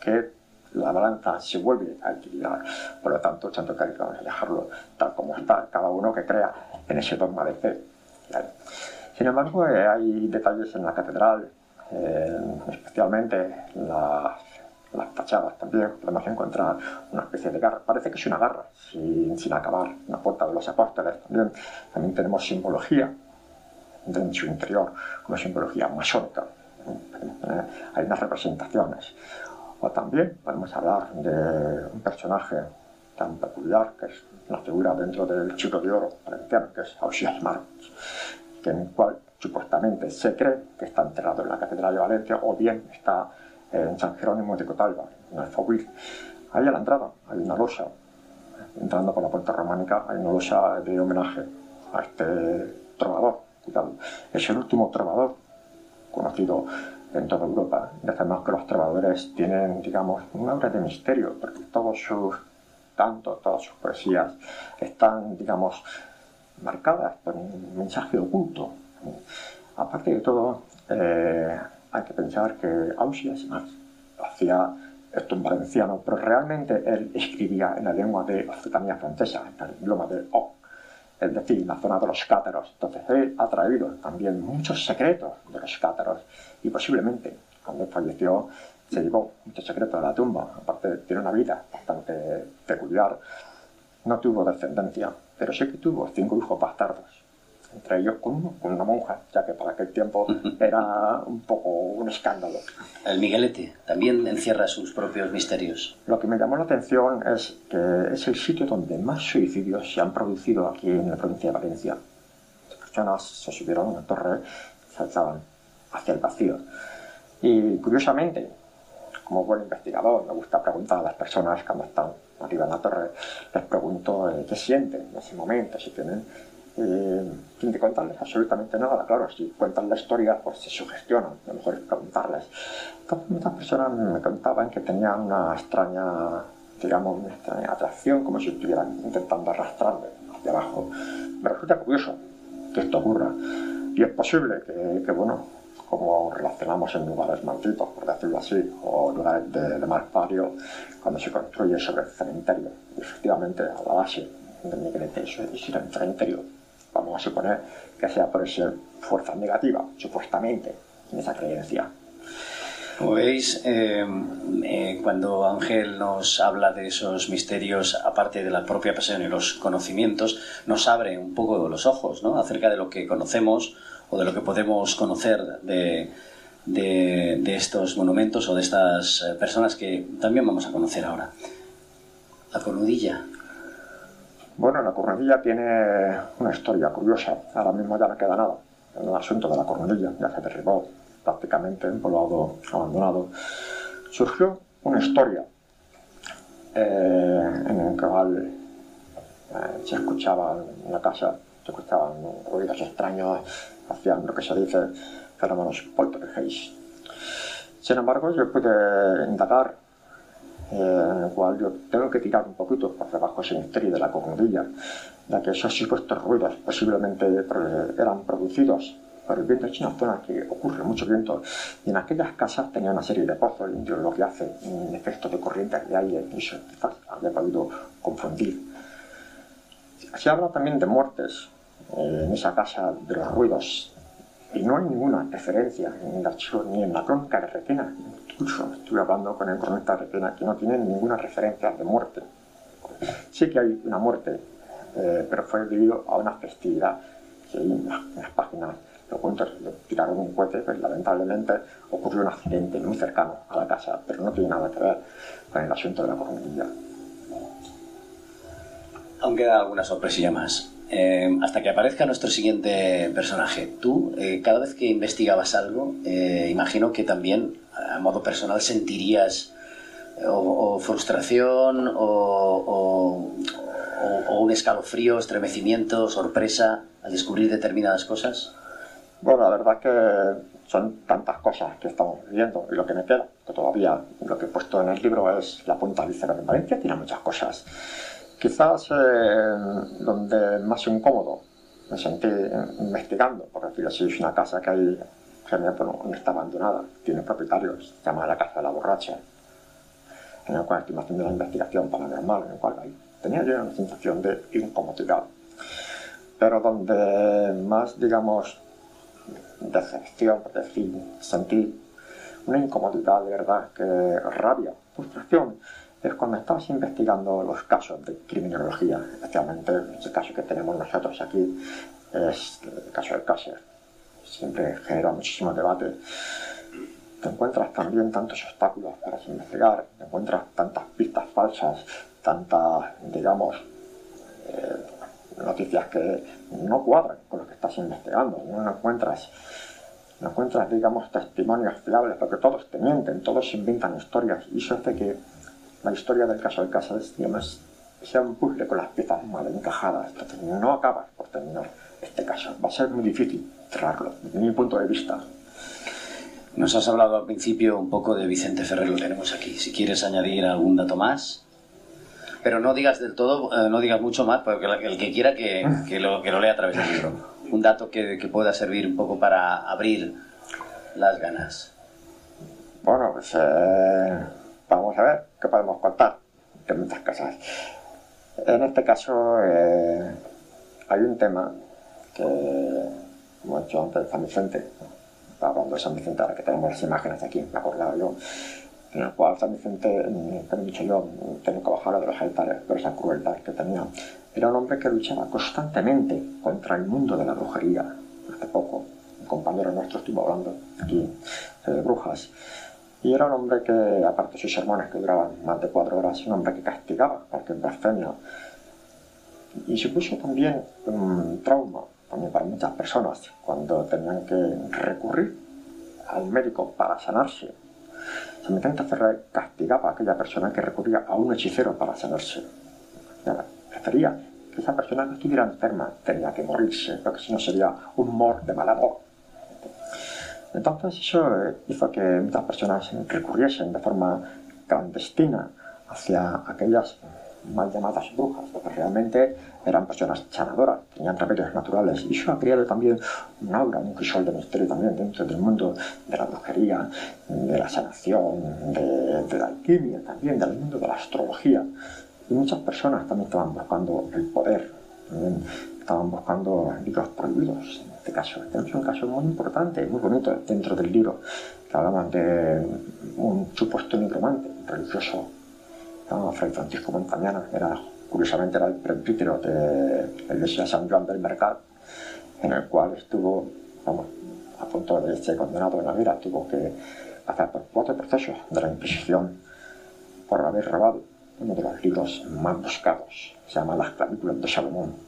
que la balanza se vuelve a equilibrar. Por lo tanto, Santo Cáliz vamos a dejarlo tal como está, cada uno que crea en ese dogma de fe. Sin embargo, eh, hay detalles en la catedral, eh, especialmente las, las, fachadas también, podemos encontrar una especie de garra, parece que es una garra, sin, sin acabar, una puerta de los apóstoles también. También tenemos simbología en su interior, como simbología masónica. Hay unas representaciones. O también podemos hablar de un personaje tan peculiar que es una figura dentro del chico de oro valenciano, que es Ausias Marcos, que en el cual supuestamente se cree que está enterrado en la Catedral de Valencia o bien está en San Jerónimo de Cotalba, en el Fauil. Ahí a la entrada hay una losa, entrando por la puerta románica, hay una losa de homenaje a este trovador. Es el último trovador conocido en toda Europa. Y además que los trovadores tienen, digamos, un aura de misterio, porque todos sus cantos, todas sus poesías están, digamos, marcadas por un mensaje oculto. Aparte de todo, eh, hay que pensar que Ausias hacía esto en valenciano, pero realmente él escribía en la lengua de Occitania francesa, en el idioma de O es decir, la zona de los cátaros. Entonces él ha traído también muchos secretos de los cátaros y posiblemente cuando falleció se llevó muchos secretos de la tumba. Aparte, tiene una vida bastante peculiar. No tuvo descendencia, pero sí que tuvo cinco hijos bastardos entre ellos con, una monja, ya que para aquel tiempo era un poco un escándalo. El Miguelete también encierra sus propios misterios. Lo que me llamó la atención es que es el sitio donde más suicidios se han producido aquí en la provincia de Valencia. Las personas se subieron a una torre saltaban hacia el vacío. Y curiosamente, como buen investigador, me gusta preguntar a las personas cuando están arriba en la torre, les pregunto eh, qué sienten en ese momento, si tienen eh, sin contarles absolutamente nada. Claro, si cuentan la historia, pues se sugestionan, lo mejor es preguntarles. Entonces, muchas personas me contaban que tenían una extraña, digamos, una extraña atracción, como si estuvieran intentando arrastrarme hacia abajo. Me resulta curioso que esto ocurra. Y es posible que, que bueno, como relacionamos en lugares malditos, por decirlo así, o lugares de, de mal pario, cuando se construye sobre el cementerio. Y efectivamente, a la base de mi creencia es el cementerio vamos a suponer que sea por esa fuerza negativa, supuestamente, en esa creencia. Como veis, eh, eh, cuando Ángel nos habla de esos misterios, aparte de la propia pasión y los conocimientos, nos abre un poco los ojos ¿no? acerca de lo que conocemos o de lo que podemos conocer de, de, de estos monumentos o de estas eh, personas que también vamos a conocer ahora. La cornudilla, bueno, la cornudilla tiene una historia curiosa. Ahora mismo ya no queda nada. En el asunto de la cornudilla ya se derribó prácticamente poblado abandonado. Surgió una historia eh, en la cual eh, se escuchaba en la casa, se escuchaban ruidos extraños, hacían lo que se dice fenómenos poltergeist. Sin embargo, yo pude indagar en el cual yo tengo que tirar un poquito por debajo ese misterio de la cornudilla, ya que esos supuestos ruidos posiblemente eran producidos por el viento. Es una zona que ocurre mucho viento y en aquellas casas tenía una serie de pozos lo que hace un efecto de corriente de aire y eso quizás había podido confundir. Se habla también de muertes eh, en esa casa de los ruidos y no hay ninguna referencia en el archivo ni en la crónica de Requena incluso estuve hablando con el cronista de Pena que no tiene ninguna referencia de muerte. Sí que hay una muerte, eh, pero fue debido a una festividad que hay en las, páginas lo cuento, tiraron un cohete, pues lamentablemente ocurrió un accidente muy cercano a la casa, pero no tiene nada que ver con el asunto de la comunidad. Aún queda alguna sorpresilla más. Eh, hasta que aparezca nuestro siguiente personaje. Tú, eh, cada vez que investigabas algo, eh, imagino que también a modo personal sentirías o, frustración o, un escalofrío, estremecimiento, sorpresa al descubrir determinadas cosas. Bueno, la verdad que son tantas cosas que estamos viviendo y lo que me queda, que todavía lo que he puesto en el libro es la punta del en Valencia, tiene muchas cosas Quizás eh, donde más incómodo me sentí investigando, por decirlo así, es una casa que hay, que no está abandonada, tiene propietarios, se llama la Casa de la Borracha, en el cual estoy haciendo una investigación paranormal, en el cual tenía yo una sensación de incomodidad. Pero donde más, digamos, decepción, por decir, sentí una incomodidad de verdad, que rabia, frustración, es cuando estamos investigando los casos de criminología, especialmente el caso que tenemos nosotros aquí, es el caso del Cáceres. Siempre genera muchísimo debate. Te encuentras también tantos obstáculos para investigar, te encuentras tantas pistas falsas, tantas, digamos, eh, noticias que no cuadran con lo que estás investigando. No encuentras, no encuentras, digamos, testimonios fiables, porque todos te mienten, todos inventan historias y eso hace que la historia del caso de Casas, digamos, sea un puzzle con las piezas mal encajadas. Entonces no acabas por terminar este caso. Va a ser muy difícil cerrarlo, desde mi punto de vista. Nos has hablado al principio un poco de Vicente Ferrer, lo tenemos aquí. Si quieres añadir algún dato más. Pero no digas del todo, eh, no digas mucho más, porque el que quiera que, lo, que lo lea a través del libro. Un dato que, que pueda servir un poco para abrir las ganas. Bueno, pues eh, vamos a ver qué podemos contar de muchas cosas. En este caso eh, hay un tema que, como he dicho antes, de San Vicente, hablando de San Vicente, ahora que tenemos las imágenes aquí, me acordaba yo, en el cual San Vicente, como he dicho yo, tengo que bajar de los altares por esa crueldad que tenía. Era un hombre que luchaba constantemente contra el mundo de la brujería. Hace poco, un compañero nuestro estuvo hablando aquí de brujas. Y era un hombre que, aparte de sus sermones que duraban más de cuatro horas, un hombre que castigaba cualquier blasfemia. Y supuso también un trauma también para muchas personas cuando tenían que recurrir al médico para sanarse. San Vicente Ferrer castigaba a aquella persona que recurría a un hechicero para sanarse. prefería que esa persona que estuviera enferma tenía que morirse, porque si no sería un mor de mal amor. Entonces eso eh, hizo que muchas personas recurriesen de forma clandestina hacia aquellas mal llamadas brujas, porque realmente eran personas sanadoras, tenían remedios naturales. Y eso ha creado también un aura, un crisol de misterio también dentro del mundo de la brujería, de la sanación, de, la alquimia también, del mundo de la astrología. Y muchas personas también estaban buscando el poder, estaban buscando libros prohibidos. Este caso, tenemos un caso muy importante, muy bonito dentro del libro, que hablaban de un supuesto nigromante religioso Fray Francisco Montañana, era, curiosamente era el presbítero de la iglesia San Juan del Mercado, en el cual estuvo, vamos, a punto de ser condenado en la vida, tuvo que pasar por cuatro procesos de la Inquisición por haber robado uno de los libros más buscados, se llama Las clavículas de Salomón.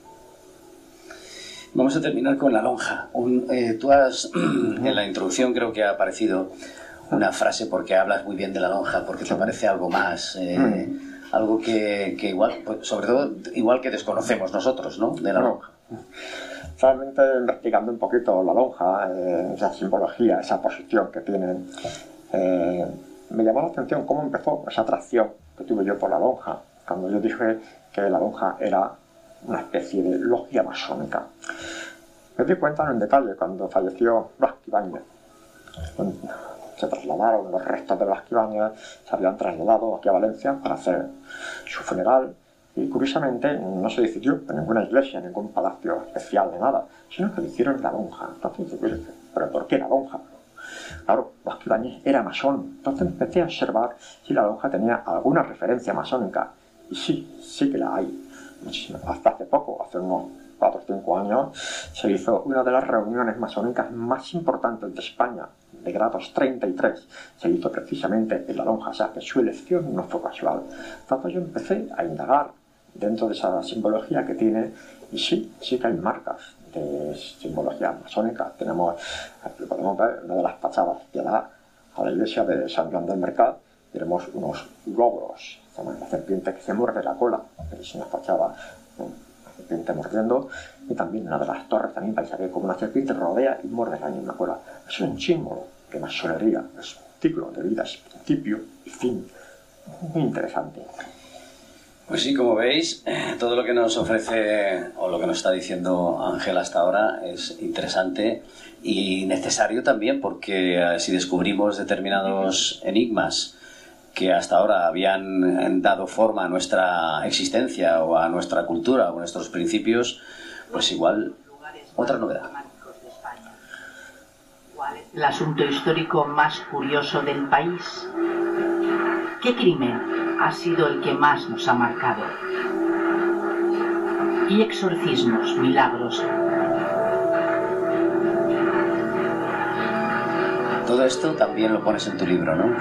Vamos a terminar con la lonja. Eh, tú has, en la introducción creo que ha aparecido una frase porque hablas muy bien de la lonja, porque te parece algo más, eh, mm. algo que, que, igual, pues, sobre todo, igual que desconocemos nosotros, ¿no? De la lonja. Realmente investigando un poquito la lonja, eh, esa simbología, esa posición que tiene, eh, me llamó la atención cómo empezó esa atracción que tuve yo por la lonja, cuando yo dije que la lonja era una especie de logia masónica. Me di cuenta en detalle cuando falleció Blas se trasladaron los restos de las Ibáñez, se habían trasladado aquí a Valencia para hacer su funeral y curiosamente no se decidió en ninguna iglesia, en ningún palacio especial de nada, sino que lo hicieron en la lonja. Entonces, ¿pero por qué la lonja? Claro, Ibáñez era masón, entonces empecé a observar si la lonja tenía alguna referencia masónica. Y sí, sí que la hay. Hasta hace poco, hace unos 4 o 5 años, se hizo una de las reuniones masónicas más importantes de España, de grados 33, se hizo precisamente en la lonja, o sea que su elección no fue casual. Entonces yo empecé a indagar dentro de esa simbología que tiene, y sí, sí que hay marcas de simbología masónica. Tenemos, podemos ver, una de las fachadas que da a la iglesia de San Juan del Mercado, tenemos unos logros, la serpiente que se muerde la cola, es una fachada serpiente mordiendo, y también una de las torres también vais a ver como una serpiente rodea y muerde la misma cola. Es un símbolo de masonería, es un ciclo de vida, es principio y fin. Muy interesante. Pues sí, como veis, todo lo que nos ofrece o lo que nos está diciendo Ángel hasta ahora es interesante y necesario también porque eh, si descubrimos determinados enigmas que hasta ahora habían dado forma a nuestra existencia o a nuestra cultura o a nuestros principios, pues igual otra novedad. El asunto histórico más curioso del país. ¿Qué crimen ha sido el que más nos ha marcado? Y exorcismos, milagros, Todo esto también lo pones en tu libro, ¿no?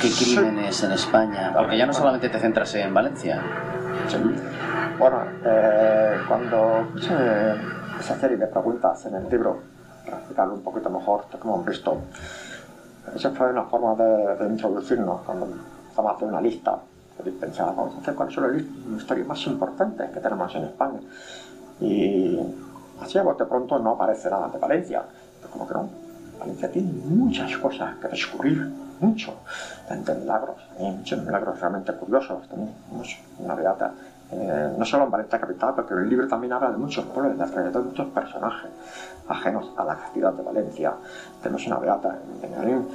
¿Qué crímenes en España? Aunque ya no solamente te centras en Valencia. Bueno, eh, cuando hice esa serie de preguntas en el libro, para explicarlo un poquito mejor, como hemos visto, esa fue una forma de, introducirnos cuando estamos haciendo una lista. Pensaba, vamos a hacer cuáles son las historias más importantes que tenemos en España. Y así a bote pronto no aparece nada de Valencia. como que no, Valencia tiene muchas cosas que descubrir, mucho, de milagros, hay muchos milagros realmente curiosos, tenemos una beata, eh, no solo en Valencia capital, porque el libro también habla de muchos pueblos, de alrededor de muchos personajes ajenos a la ciudad de Valencia. Tenemos una beata en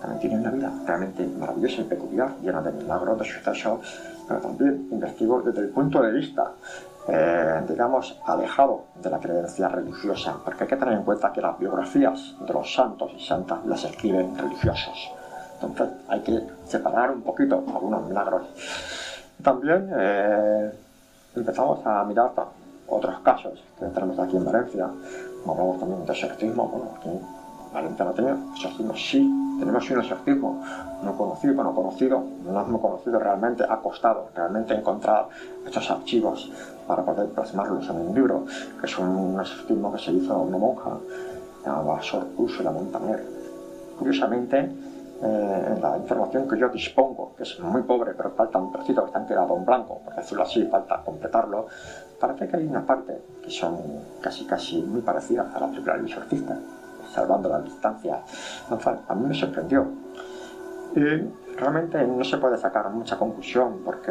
también tiene una vida realmente maravillosa y peculiar, llena de milagros, de sucesos, pero también investigo desde el punto de vista eh, digamos, alejado de la creencia religiosa, porque hay que tener en cuenta que las biografías de los santos y santas las escriben religiosos. Entonces hay que separar un poquito algunos milagros. También eh, empezamos a mirar otros casos que tenemos aquí en Valencia, hablamos también de exorcismo, bueno, aquí en Valencia no tenemos exorcismo, sí, tenemos un exorcismo. No conocido, no conocido, no hemos conocido realmente, ha costado realmente encontrar estos archivos para poder plasmarlos en un libro, que es un exorcismo que se hizo a una monja llamada Sor la Montaner. Curiosamente, eh, en la información que yo dispongo, que es muy pobre, pero falta un trocito que está quedado en blanco, por decirlo así, falta completarlo, parece que hay una parte que son casi casi muy parecidas a la película del exorcista, salvando la distancia. A mí me sorprendió. Y realmente no se puede sacar mucha conclusión porque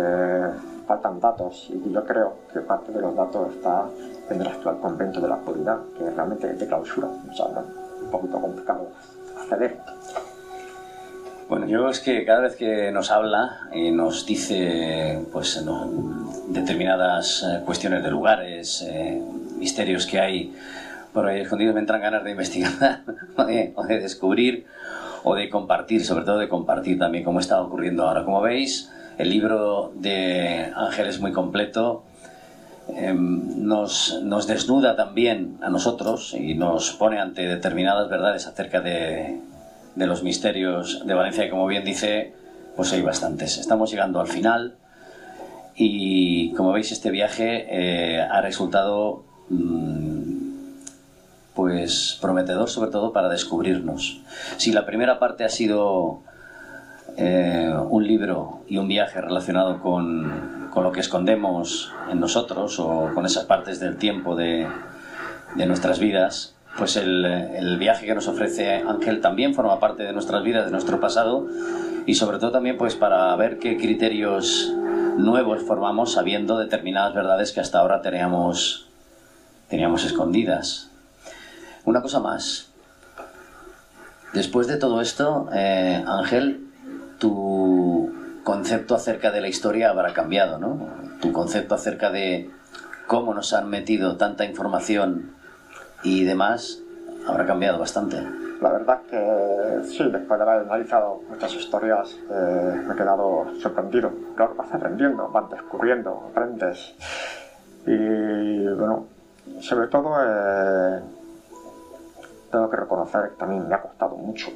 faltan datos y yo creo que parte de los datos está en el actual convento de la actualidad, que realmente es de clausura, o sea, un poquito complicado acceder. Bueno, yo es que cada vez que nos habla y nos dice pues, determinadas eh, cuestiones de lugares, eh, misterios que hay por ahí escondidos, me entran ganas de investigar o, de, descubrir o de compartir, sobre todo de compartir también, como está ocurriendo ahora. Como veis, el libro de Ángel es muy completo, em, nos, nos, desnuda también a nosotros y nos pone ante determinadas verdades acerca de, de los misterios de Valencia y como bien dice, pues hay bastantes. Estamos llegando al final y como veis este viaje eh, ha resultado mm, pues prometedor sobre todo para descubrirnos. Si la primera parte ha sido eh, un libro y un viaje relacionado con, con, lo que escondemos en nosotros o con esas partes del tiempo de, de nuestras vidas, pues el, viaje que nos ofrece Ángel también forma parte de nuestras vidas, de nuestro pasado y sobre todo también pues para ver qué criterios nuevos formamos sabiendo determinadas verdades que hasta ahora teníamos, teníamos escondidas. Una cosa más. Después de todo esto, eh, Ángel, tu concepto acerca de la historia habrá cambiado, ¿no? Tu concepto acerca de cómo nos han metido tanta información y demás habrá cambiado bastante. La verdad que sí, después de haber analizado muchas historias eh, me he quedado sorprendido. Claro, vas aprendiendo, vas descubriendo, aprendes. Y bueno, sobre todo eh, tengo que reconocer que también me ha costado mucho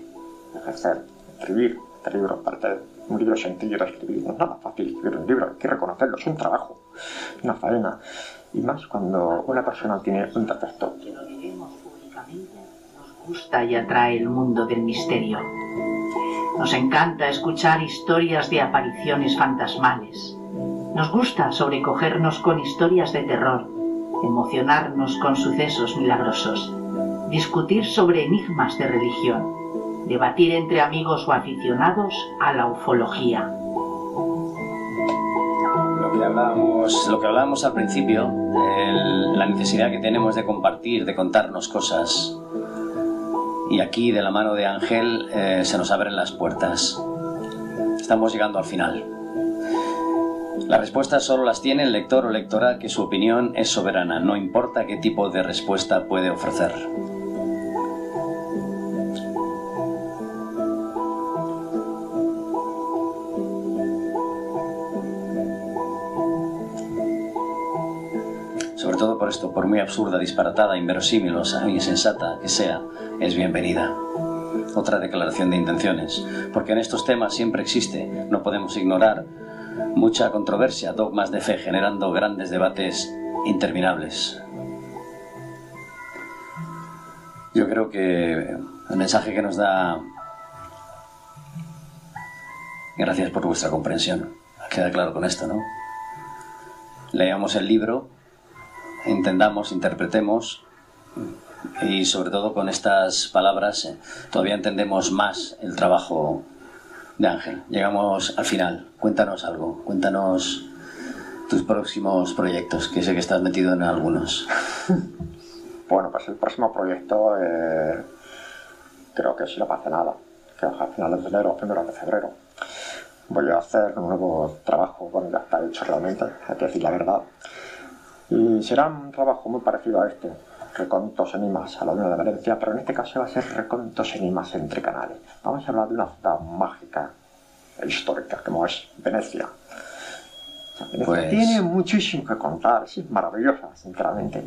ejercer, escribir este libro. Aparte, un libro sencillo de escribir, no es nada fácil escribir un libro, hay que reconocerlo, es un trabajo, una faena. Y más cuando una persona tiene un defecto gusta y atrae el mundo del misterio. Nos encanta escuchar historias de apariciones fantasmales. Nos gusta sobrecogernos con historias de terror, emocionarnos con sucesos milagrosos, discutir sobre enigmas de religión, debatir entre amigos o aficionados a la ufología. Lo que hablábamos, lo que hablábamos al principio, la necesidad que tenemos de compartir, de contarnos cosas, y aquí, de la mano de Ángel, eh, se nos abren las puertas. Estamos llegando al final. Las respuestas solo las tiene el lector o lectora que su opinión es soberana, no importa qué tipo de respuesta puede ofrecer. Sobre todo por esto, por muy absurda, disparatada, inverosímil o insensata que sea, es bienvenida. Otra declaración de intenciones, porque en estos temas siempre existe, no podemos ignorar, mucha controversia, dogmas de fe, generando grandes debates interminables. Yo creo que el mensaje que nos da... Gracias por vuestra comprensión. Queda claro con esto, ¿no? Leamos el libro, entendamos, interpretemos y sobre todo con estas palabras eh, todavía entendemos más el trabajo de Ángel. Llegamos al final. Cuéntanos algo, cuéntanos tus próximos proyectos, que sé que estás metido en algunos. Bueno, pues el próximo proyecto eh, creo que si no pasa nada, que a finales de enero, primero de febrero. Voy a hacer un nuevo trabajo, bueno, ya está hecho realmente, hay que decir la verdad. Y será un trabajo muy parecido a este, recontos a la Unión de Valencia, pero en este caso va a ser recontos enigmas entre canales. Vamos a hablar de una ciudad mágica e histórica como es Venecia. Venecia pues... tiene muchísimo que contar, es maravillosa, sinceramente.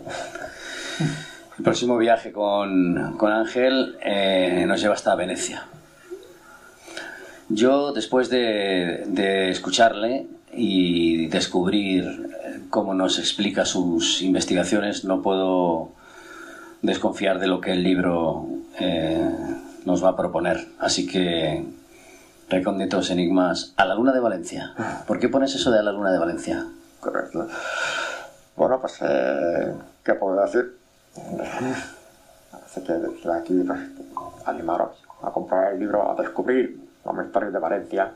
El próximo viaje con, con Ángel eh, nos lleva hasta Venecia. Yo, después de, de escucharle y descubrir cómo nos explica sus investigaciones, no puedo desconfiar de lo que el libro eh, nos va a proponer. Así que, recónditos enigmas, a la luna de Valencia. ¿Por qué pones eso de a la luna de Valencia? Correcto. Bueno, pues, eh, ¿qué puedo decir? Así que desde aquí, pues, animaros a comprar el libro, a descubrir los misterios de Valencia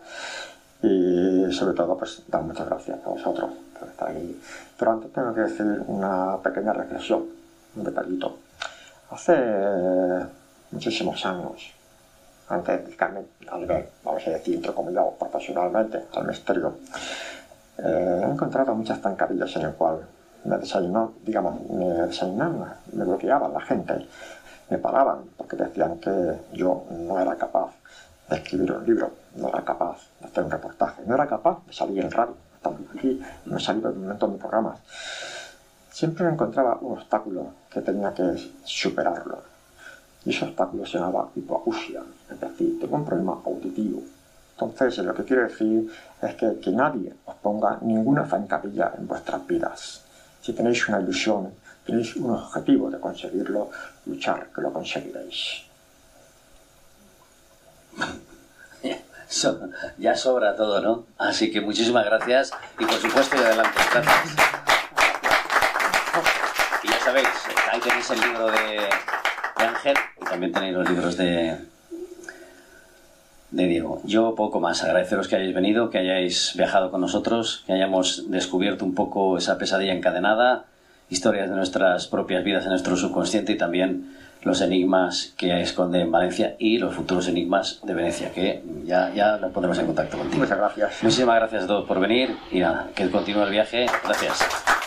y sobre todo, pues, dar muchas gracias a vosotros por estar aquí. Pero antes tengo que decir una pequeña reflexión, un detallito. Hace muchísimos años, antes de dedicarme al ver, vamos a decir, entre comillas, profesionalmente al misterio, eh, he encontrado muchas zancadillas en el cual me desayunó, digamos, me desayunaban, me bloqueaban la gente, me paraban porque decían que yo no era capaz de escribir un libro, no era capaz de hacer un reportaje, no era capaz de salir en radio, aquí, me he salido en un montón de programas. Siempre encontraba un obstáculo que tenía que superarlo. Y ese obstáculo se llamaba hipoacusia, es decir, tengo un problema auditivo. Entonces, lo que quiero decir es que, que nadie os ponga ninguna zancadilla en vuestras vidas. Si tenéis una ilusión, tenéis un objetivo de conseguirlo, luchar, que lo conseguiréis. Ya sobra todo, ¿no? Así que muchísimas gracias y por supuesto y adelante. Gracias. Sabéis, ahí tenéis el libro de, de Ángel y también tenéis los libros de, de Diego. Yo poco más, agradeceros que hayáis venido, que hayáis viajado con nosotros, que hayamos descubierto un poco esa pesadilla encadenada, historias de nuestras propias vidas en nuestro subconsciente y también los enigmas que esconde en Valencia y los futuros enigmas de Venecia, que ya, ya nos pondremos en contacto contigo. Muchas gracias. Muchísimas gracias a todos por venir y nada, que continúe el viaje. Gracias.